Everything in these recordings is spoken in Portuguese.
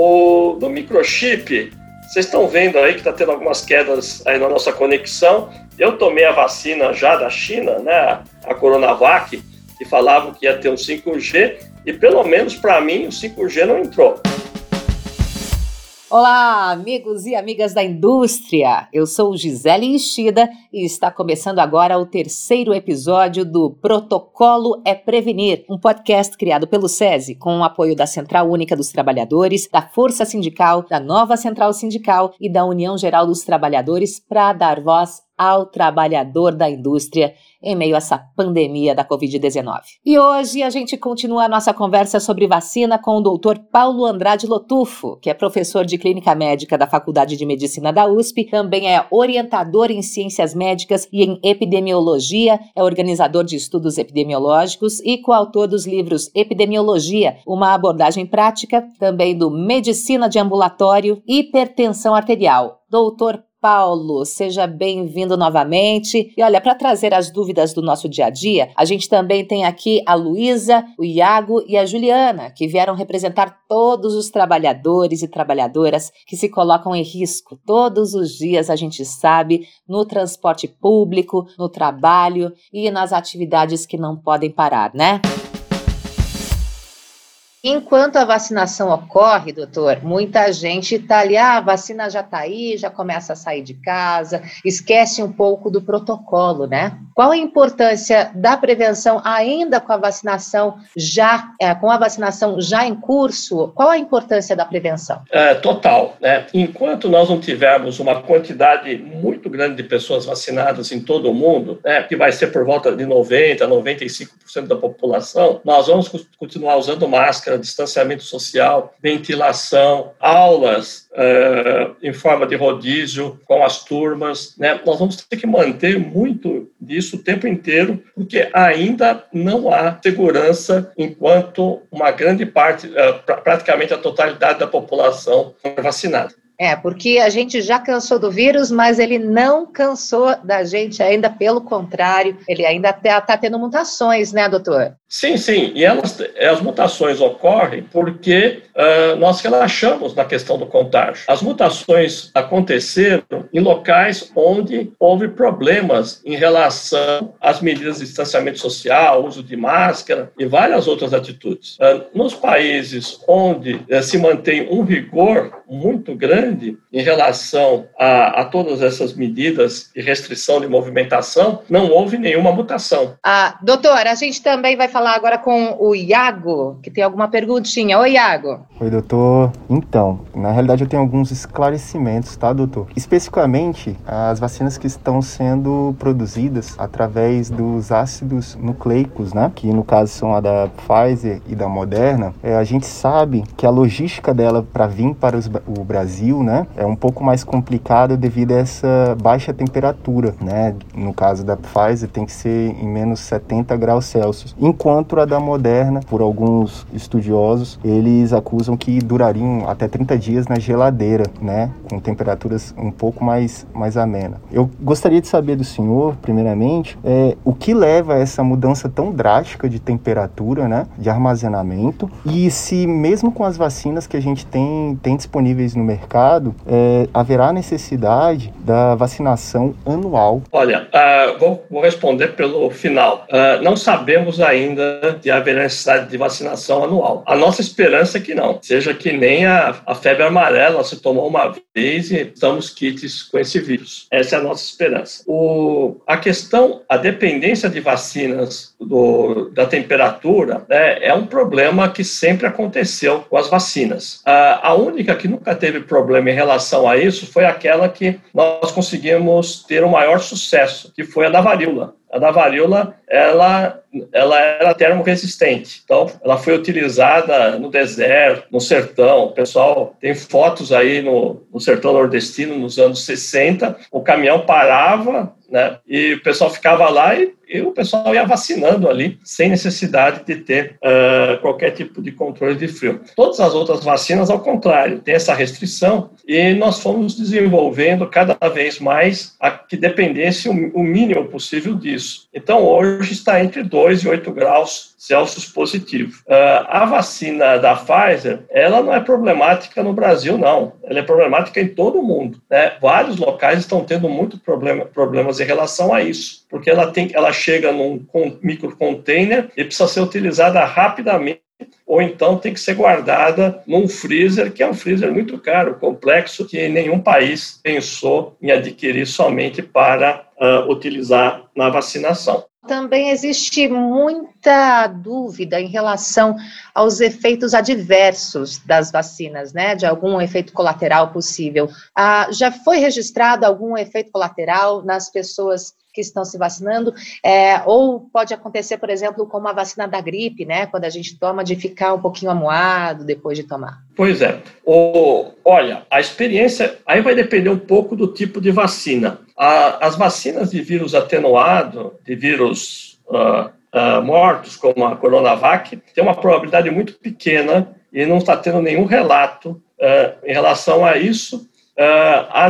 O do microchip, vocês estão vendo aí que está tendo algumas quedas aí na nossa conexão. Eu tomei a vacina já da China, né, a Coronavac, que falavam que ia ter um 5G, e pelo menos para mim o 5G não entrou. Olá, amigos e amigas da indústria! Eu sou Gisele Ishida e está começando agora o terceiro episódio do Protocolo é Prevenir, um podcast criado pelo SESI com o apoio da Central Única dos Trabalhadores, da Força Sindical, da Nova Central Sindical e da União Geral dos Trabalhadores para dar voz ao trabalhador da indústria em meio a essa pandemia da Covid-19. E hoje a gente continua a nossa conversa sobre vacina com o doutor Paulo Andrade Lotufo, que é professor de clínica médica da Faculdade de Medicina da USP, também é orientador em ciências médicas e em epidemiologia, é organizador de estudos epidemiológicos e coautor dos livros Epidemiologia, uma abordagem prática, também do Medicina de Ambulatório e Hipertensão Arterial. Doutor Paulo, seja bem-vindo novamente. E olha, para trazer as dúvidas do nosso dia a dia, a gente também tem aqui a Luísa, o Iago e a Juliana, que vieram representar todos os trabalhadores e trabalhadoras que se colocam em risco todos os dias, a gente sabe, no transporte público, no trabalho e nas atividades que não podem parar, né? Enquanto a vacinação ocorre, doutor, muita gente está ali, ah, a vacina já está aí, já começa a sair de casa, esquece um pouco do protocolo, né? Qual a importância da prevenção ainda com a vacinação já, é, com a vacinação já em curso? Qual a importância da prevenção? É, total, né? Enquanto nós não tivermos uma quantidade muito grande de pessoas vacinadas em todo o mundo, né, que vai ser por volta de 90, 95% da população, nós vamos continuar usando máscara máscara, distanciamento social, ventilação, aulas uh, em forma de rodízio com as turmas. Né? Nós vamos ter que manter muito disso o tempo inteiro, porque ainda não há segurança enquanto uma grande parte, uh, praticamente a totalidade da população é vacinada. É, porque a gente já cansou do vírus, mas ele não cansou da gente ainda, pelo contrário, ele ainda está tá tendo mutações, né, doutor? Sim, sim, e elas, as mutações ocorrem porque uh, nós relaxamos na questão do contágio. As mutações aconteceram em locais onde houve problemas em relação às medidas de distanciamento social, uso de máscara e várias outras atitudes. Uh, nos países onde uh, se mantém um rigor muito grande em relação a, a, todas essas medidas de restrição de movimentação, não houve nenhuma mutação. Ah, doutor, a gente também vai falar falar agora com o Iago, que tem alguma perguntinha. Oi, Iago. Oi, doutor. Então, na realidade eu tenho alguns esclarecimentos, tá, doutor? Especificamente, as vacinas que estão sendo produzidas através dos ácidos nucleicos, né? Que no caso são a da Pfizer e da Moderna. É, a gente sabe que a logística dela para vir para os, o Brasil, né? É um pouco mais complicada devido a essa baixa temperatura, né? No caso da Pfizer tem que ser em menos 70 graus Celsius. Enquanto enquanto a da Moderna, por alguns estudiosos, eles acusam que durariam até 30 dias na geladeira, né, com temperaturas um pouco mais, mais amenas. Eu gostaria de saber do senhor, primeiramente, é, o que leva a essa mudança tão drástica de temperatura, né, de armazenamento, e se mesmo com as vacinas que a gente tem, tem disponíveis no mercado, é, haverá necessidade da vacinação anual? Olha, uh, vou, vou, responder pelo final. Uh, não sabemos ainda ainda de haver necessidade de vacinação anual. A nossa esperança é que não, seja que nem a, a febre amarela se tomou uma vez e estamos kits com esse vírus. Essa é a nossa esperança. O, a questão, a dependência de vacinas do, da temperatura né, é um problema que sempre aconteceu com as vacinas. A, a única que nunca teve problema em relação a isso foi aquela que nós conseguimos ter o maior sucesso, que foi a da varíola. A da varíola, ela, ela era termoresistente. Então, ela foi utilizada no deserto, no sertão. O pessoal tem fotos aí no, no sertão nordestino nos anos 60. O caminhão parava, né? E o pessoal ficava lá e, e o pessoal ia vacinando ali, sem necessidade de ter uh, qualquer tipo de controle de frio. Todas as outras vacinas, ao contrário, tem essa restrição e nós fomos desenvolvendo cada vez mais a que dependesse o, mínimo possível disso. Então, hoje está entre 2 e 8 graus Celsius positivo. Uh, a vacina da Pfizer, ela não é problemática no Brasil, não. Ela é problemática em todo o mundo. Né? Vários locais estão tendo muito problema, problemas em relação a isso, porque ela, tem, ela chega num microcontainer e precisa ser utilizada rapidamente ou então tem que ser guardada num freezer, que é um freezer muito caro, complexo, que nenhum país pensou em adquirir somente para uh, utilizar na vacinação. Também existe muita dúvida em relação aos efeitos adversos das vacinas, né? De algum efeito colateral possível. Ah, já foi registrado algum efeito colateral nas pessoas que estão se vacinando, é, ou pode acontecer, por exemplo, como a vacina da gripe, né, quando a gente toma de ficar um pouquinho amuado depois de tomar. Pois é. O, olha, a experiência aí vai depender um pouco do tipo de vacina. A, as vacinas de vírus atenuado, de vírus uh, uh, mortos, como a Coronavac, tem uma probabilidade muito pequena e não está tendo nenhum relato uh, em relação a isso.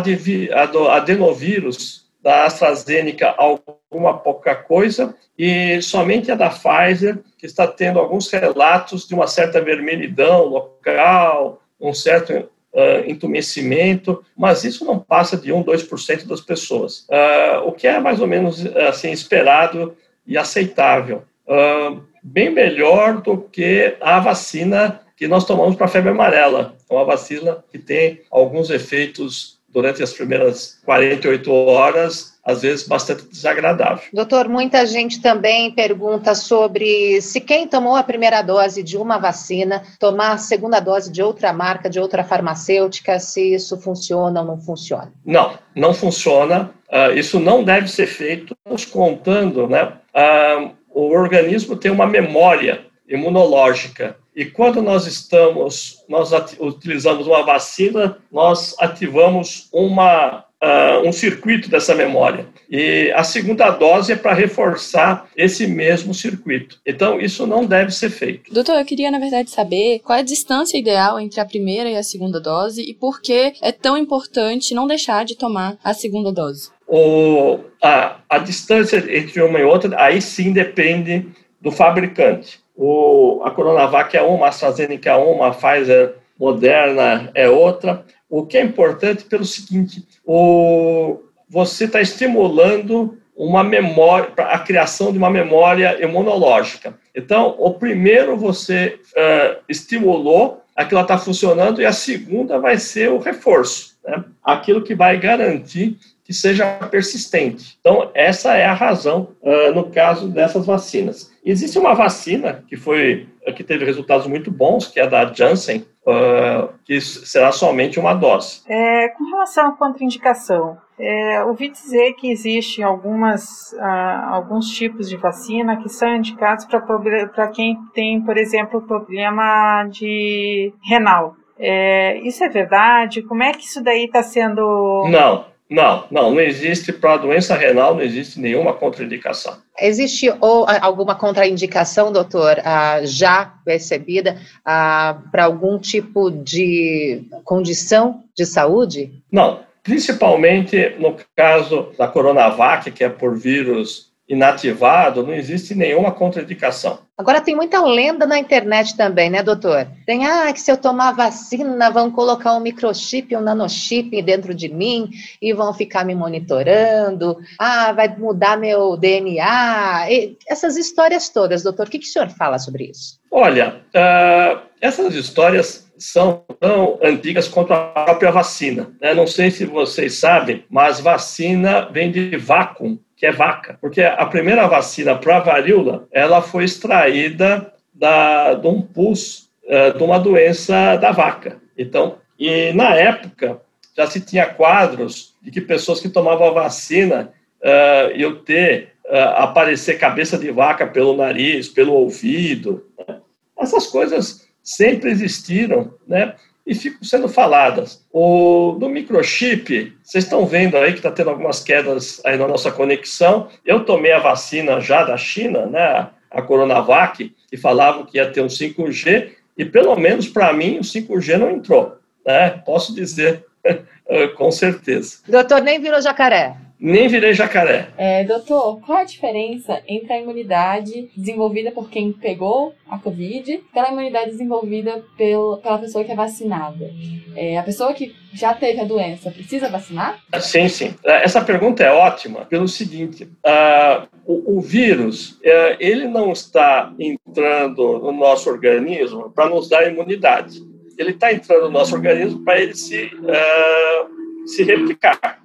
de, a adenovírus da AstraZeneca alguma pouca coisa e somente a da Pfizer que está tendo alguns relatos de uma certa vermelhidão local, um certo uh, entumecimento, mas isso não passa de 1, 2% das pessoas, uh, o que é mais ou menos assim esperado e aceitável. Uh, bem melhor do que a vacina que nós tomamos para a febre amarela, é uma vacina que tem alguns efeitos durante as primeiras 48 horas, às vezes bastante desagradável. Doutor, muita gente também pergunta sobre se quem tomou a primeira dose de uma vacina tomar a segunda dose de outra marca, de outra farmacêutica, se isso funciona ou não funciona. Não, não funciona. Uh, isso não deve ser feito. Nos contando, né? Uh, o organismo tem uma memória imunológica e quando nós estamos, nós utilizamos uma vacina, nós ativamos uma, uh, um circuito dessa memória. E a segunda dose é para reforçar esse mesmo circuito. Então, isso não deve ser feito. Doutor, eu queria, na verdade, saber qual é a distância ideal entre a primeira e a segunda dose e por que é tão importante não deixar de tomar a segunda dose. O, a, a distância entre uma e outra, aí sim depende do fabricante. O, a Coronavac é uma, a AstraZeneca é uma, a Pfizer Moderna é outra. O que é importante pelo seguinte, o, você está estimulando uma memória, a criação de uma memória imunológica. Então, o primeiro você uh, estimulou, aquilo está funcionando, e a segunda vai ser o reforço, né? aquilo que vai garantir que seja persistente. Então, essa é a razão uh, no caso dessas vacinas. Existe uma vacina que foi que teve resultados muito bons, que é da Janssen, uh, que será somente uma dose. É, com relação à contraindicação, é, ouvi dizer que existem algumas, uh, alguns tipos de vacina que são indicados para quem tem, por exemplo, problema de renal. É, isso é verdade? Como é que isso daí está sendo. Não, não, não, não existe para doença renal, não existe nenhuma contraindicação. Existe ou alguma contraindicação, doutor, ah, já percebida ah, para algum tipo de condição de saúde? Não, principalmente no caso da Coronavac, que é por vírus inativado, não existe nenhuma contraindicação. Agora tem muita lenda na internet também, né, doutor? Tem, ah, que se eu tomar vacina vão colocar um microchip, um nanochip dentro de mim e vão ficar me monitorando. Ah, vai mudar meu DNA. E essas histórias todas, doutor, o que, que o senhor fala sobre isso? Olha, uh, essas histórias são tão antigas quanto a própria vacina. Né? Não sei se vocês sabem, mas vacina vem de vácuo que é vaca. Porque a primeira vacina para varíola, ela foi extraída da, de um pus uh, de uma doença da vaca. Então, e na época, já se tinha quadros de que pessoas que tomavam a vacina uh, iam ter, aparecer cabeça de vaca pelo nariz, pelo ouvido. Né? Essas coisas sempre existiram, né? e ficam sendo faladas. O, do microchip, vocês estão vendo aí que está tendo algumas quedas aí na nossa conexão. Eu tomei a vacina já da China, né, a Coronavac, e falavam que ia ter um 5G, e pelo menos para mim o 5G não entrou. Né? Posso dizer com certeza. Doutor, nem virou jacaré. Nem virei jacaré. É, doutor, qual a diferença entre a imunidade desenvolvida por quem pegou a Covid e pela imunidade desenvolvida pela, pela pessoa que é vacinada? É, a pessoa que já teve a doença precisa vacinar? Sim, sim. É, essa pergunta é ótima pelo seguinte: uh, o, o, vírus uh, ele não está entrando no nosso organismo para nos dar imunidade. Ele está entrando no nosso organismo para ele se, uh, se replicar.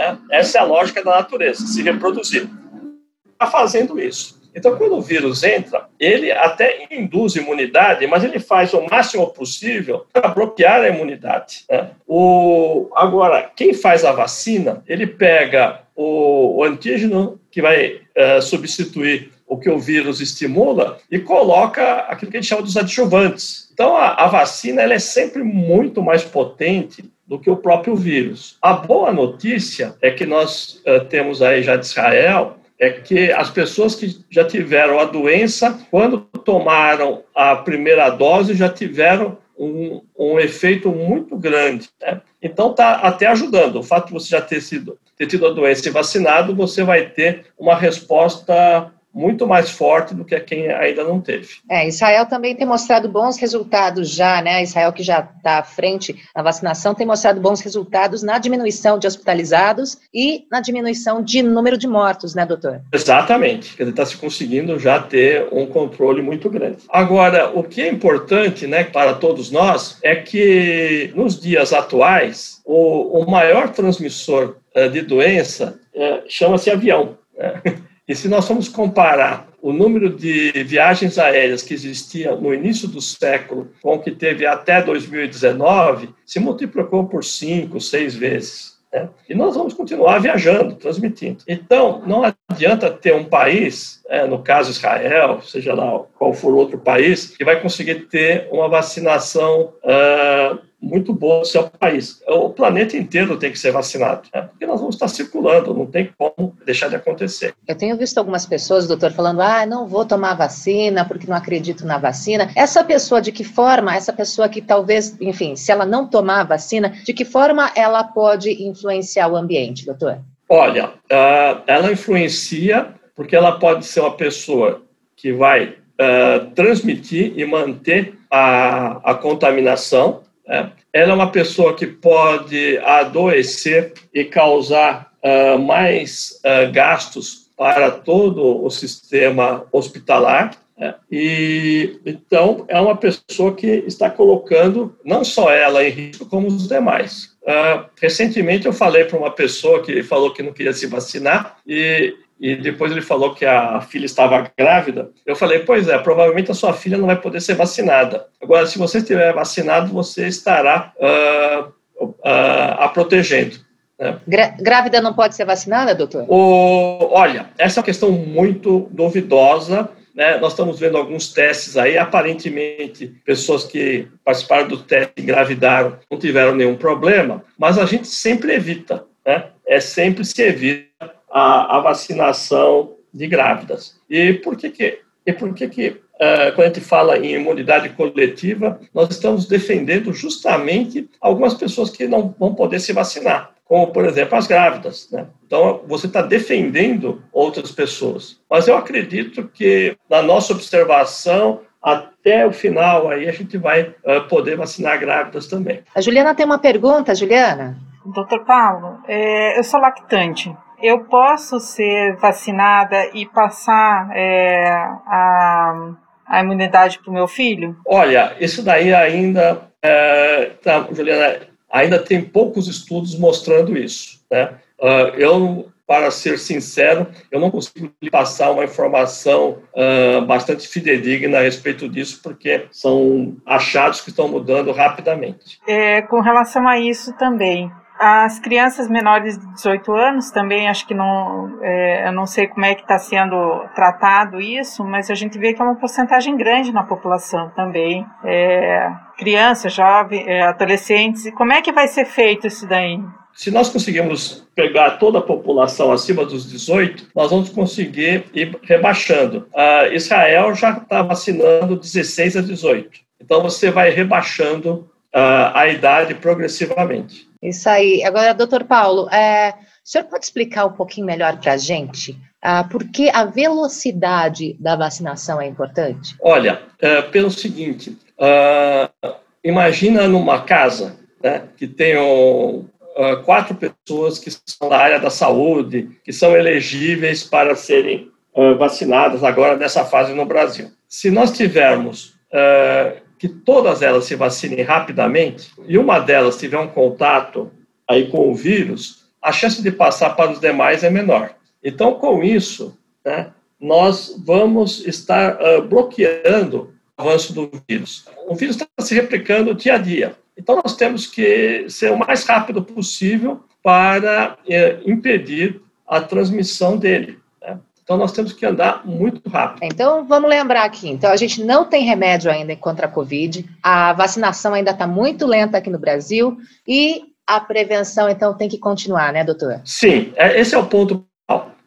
Né? Essa é a lógica da natureza, se reproduzir. Está fazendo isso. Então, quando o vírus entra, ele até induz imunidade, mas ele faz o máximo possível para bloquear a imunidade. Né? O, agora, quem faz a vacina, ele pega o, o antígeno que vai uh, substituir o que o vírus estimula e coloca aquilo que a gente chama dos adjuvantes. Então, a, a vacina ela é sempre muito mais potente do que o próprio vírus. A boa notícia é que nós uh, temos aí já de Israel é que as pessoas que já tiveram a doença, quando tomaram a primeira dose, já tiveram um, um efeito muito grande. Né? Então, está até ajudando. O fato de você já ter, sido, ter tido a doença e vacinado, você vai ter uma resposta muito mais forte do que quem ainda não teve. É, Israel também tem mostrado bons resultados já, né? Israel que já está à frente na vacinação tem mostrado bons resultados na diminuição de hospitalizados e na diminuição de número de mortos, né, doutor? Exatamente. Ele está se conseguindo já ter um controle muito grande. Agora, o que é importante, né, para todos nós, é que nos dias atuais o, o maior transmissor uh, de doença uh, chama-se avião. Né? E se nós formos comparar o número de viagens aéreas que existia no início do século com o que teve até 2019, se multiplicou por cinco, seis vezes. Né? E nós vamos continuar viajando, transmitindo. Então, não adianta ter um país, é, no caso Israel, seja lá qual for outro país, que vai conseguir ter uma vacinação uh, muito boa no seu país. O planeta inteiro tem que ser vacinado, né? porque nós vamos estar circulando, não tem como deixar de acontecer. Eu tenho visto algumas pessoas, doutor, falando: ah, não vou tomar vacina porque não acredito na vacina. Essa pessoa, de que forma, essa pessoa que talvez, enfim, se ela não tomar a vacina, de que forma ela pode influenciar o ambiente, doutor? Olha, uh, ela influencia porque ela pode ser uma pessoa que vai uh, transmitir e manter a, a contaminação, né? Ela é uma pessoa que pode adoecer e causar uh, mais uh, gastos para todo o sistema hospitalar. Né? E então é uma pessoa que está colocando não só ela em risco, como os demais. Uh, recentemente eu falei para uma pessoa que falou que não queria se vacinar e e depois ele falou que a filha estava grávida. Eu falei, pois é, provavelmente a sua filha não vai poder ser vacinada. Agora, se você estiver vacinado, você estará uh, uh, a protegendo. Né? Grávida não pode ser vacinada, doutor? O, olha, essa é uma questão muito duvidosa. Né? Nós estamos vendo alguns testes aí, aparentemente, pessoas que participaram do teste e engravidaram não tiveram nenhum problema, mas a gente sempre evita, né? É sempre se evita a, a vacinação de grávidas. E por que que, e por que, que uh, quando a gente fala em imunidade coletiva, nós estamos defendendo justamente algumas pessoas que não vão poder se vacinar, como, por exemplo, as grávidas. Né? Então, você está defendendo outras pessoas. Mas eu acredito que, na nossa observação, até o final aí a gente vai uh, poder vacinar grávidas também. A Juliana tem uma pergunta, Juliana. Doutor Paulo, é, eu sou lactante eu posso ser vacinada e passar é, a, a imunidade para o meu filho? Olha, isso daí ainda, é, tá, Juliana, ainda tem poucos estudos mostrando isso. Né? Uh, eu, para ser sincero, eu não consigo lhe passar uma informação uh, bastante fidedigna a respeito disso, porque são achados que estão mudando rapidamente. É, com relação a isso também, As crianças menores de 18 anos também, acho que não, é, eu não sei como é que está sendo tratado isso, mas a gente vê que é uma porcentagem grande na população também. É, crianças, jovens, é, adolescentes, e como é que vai ser feito isso daí? Se nós conseguirmos pegar toda a população acima dos 18, nós vamos conseguir ir rebaixando. Uh, Israel já está vacinando 16 a 18. Então, você vai rebaixando uh, a idade progressivamente. Isso aí. Agora, doutor Paulo, é, o senhor pode explicar um pouquinho melhor para a gente uh, por que a velocidade da vacinação é importante? Olha, é, pelo seguinte, uh, imagina numa casa né, que tem um, uh, quatro pessoas que são da área da saúde, que são elegíveis para serem vacinadas agora nessa fase no Brasil. Se nós tivermos que todas elas se vacinem rapidamente e uma delas tiver um contato aí com o vírus, a chance de passar para os demais é menor. Então, com isso, né, nós vamos estar uh, bloqueando o avanço do vírus. O vírus está se replicando dia a dia. Então, nós temos que ser o mais rápido possível para uh, impedir a transmissão dele. Então, nós temos que andar muito rápido. Então, vamos lembrar aqui. Então, a gente não tem remédio ainda contra a Covid. A vacinação ainda está muito lenta aqui no Brasil. E a prevenção, então, tem que continuar, né, doutor? Sim, é, esse é o ponto.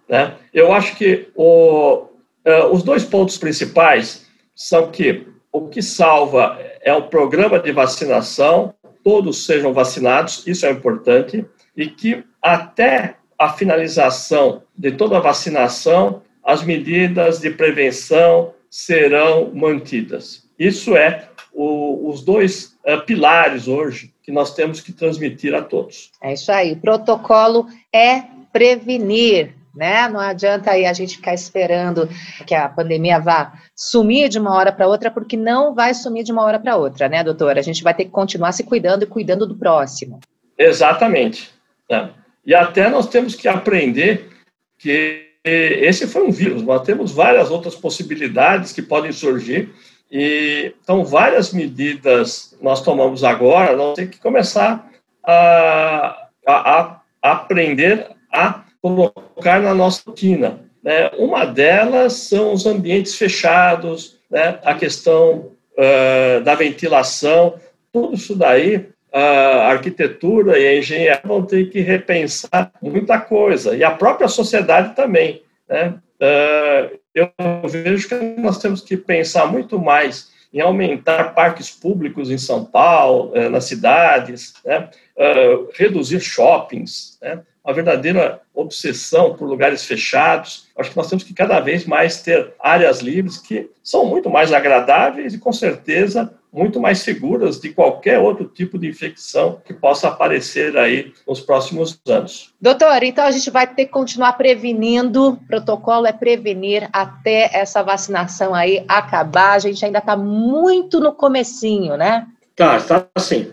Né? Eu acho que o, uh, os dois pontos principais são que o que salva é o programa de vacinação, todos sejam vacinados, isso é importante, e que até a finalização de toda a vacinação, as medidas de prevenção serão mantidas. Isso é o, os dois uh, pilares hoje que nós temos que transmitir a todos. É isso aí. O protocolo é prevenir, né? Não adianta aí a gente ficar esperando que a pandemia vá sumir de uma hora para outra, porque não vai sumir de uma hora para outra, né, doutora? A gente vai ter que continuar se cuidando e cuidando do próximo. Exatamente. Né? E até nós temos que aprender que esse foi um vírus, nós temos várias outras possibilidades que podem surgir, e então várias medidas nós tomamos agora, nós temos que começar a, a, a aprender a colocar na nossa rotina. Né? Uma delas são os ambientes fechados, né? a questão uh, da ventilação, tudo isso daí a arquitetura e a engenharia vão ter que repensar muita coisa, e a própria sociedade também. Né? Uh, eu vejo que nós temos que pensar muito mais em aumentar parques públicos em São Paulo, uh, nas cidades, né? uh, reduzir shoppings, né? Uma verdadeira obsessão por lugares fechados. Acho que nós temos que cada vez mais ter áreas livres que são muito mais agradáveis e, com certeza, muito mais seguras de qualquer outro tipo de infecção que possa aparecer aí nos próximos anos. Doutor, então a gente vai ter que continuar prevenindo, o protocolo é prevenir até essa vacinação aí acabar, a gente ainda está muito no comecinho, né? Tá, está sim.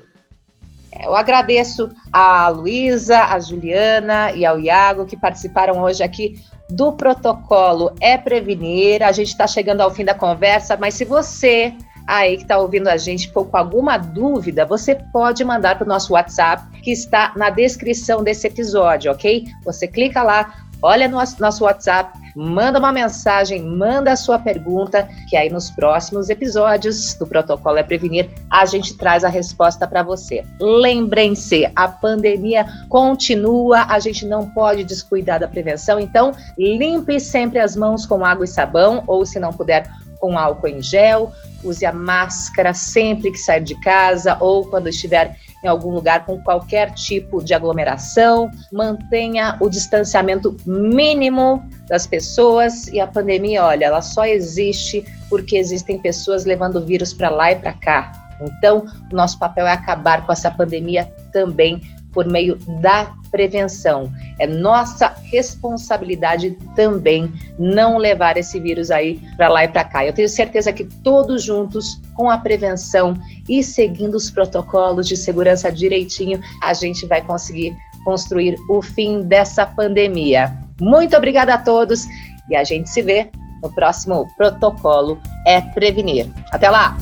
Eu agradeço a Luísa, a Juliana e ao Iago que participaram hoje aqui do protocolo É Prevenir. A gente está chegando ao fim da conversa, mas se você aí que está ouvindo a gente ficou com alguma dúvida, você pode mandar para o nosso WhatsApp, que está na descrição desse episódio, ok? Você clica lá, olha no nosso WhatsApp, manda uma mensagem, manda a sua pergunta, que aí nos próximos episódios do Protocolo é Prevenir, a gente traz a resposta para você. Lembrem-se, a pandemia continua, a gente não pode descuidar da prevenção, então limpe sempre as mãos com água e sabão, ou se não puder, com álcool em gel, use a máscara sempre que sair de casa ou quando estiver em algum lugar com qualquer tipo de aglomeração, mantenha o distanciamento mínimo das pessoas e a pandemia, olha, ela só existe porque existem pessoas levando vírus para lá e para cá. Então, o nosso papel é acabar com essa pandemia também por meio da prevenção. É nossa responsabilidade também não levar esse vírus aí para lá e para cá. Eu tenho certeza que todos juntos, com a prevenção e seguindo os protocolos de segurança direitinho, a gente vai conseguir construir o fim dessa pandemia. Muito obrigada a todos e a gente se vê no próximo protocolo é prevenir. Até lá!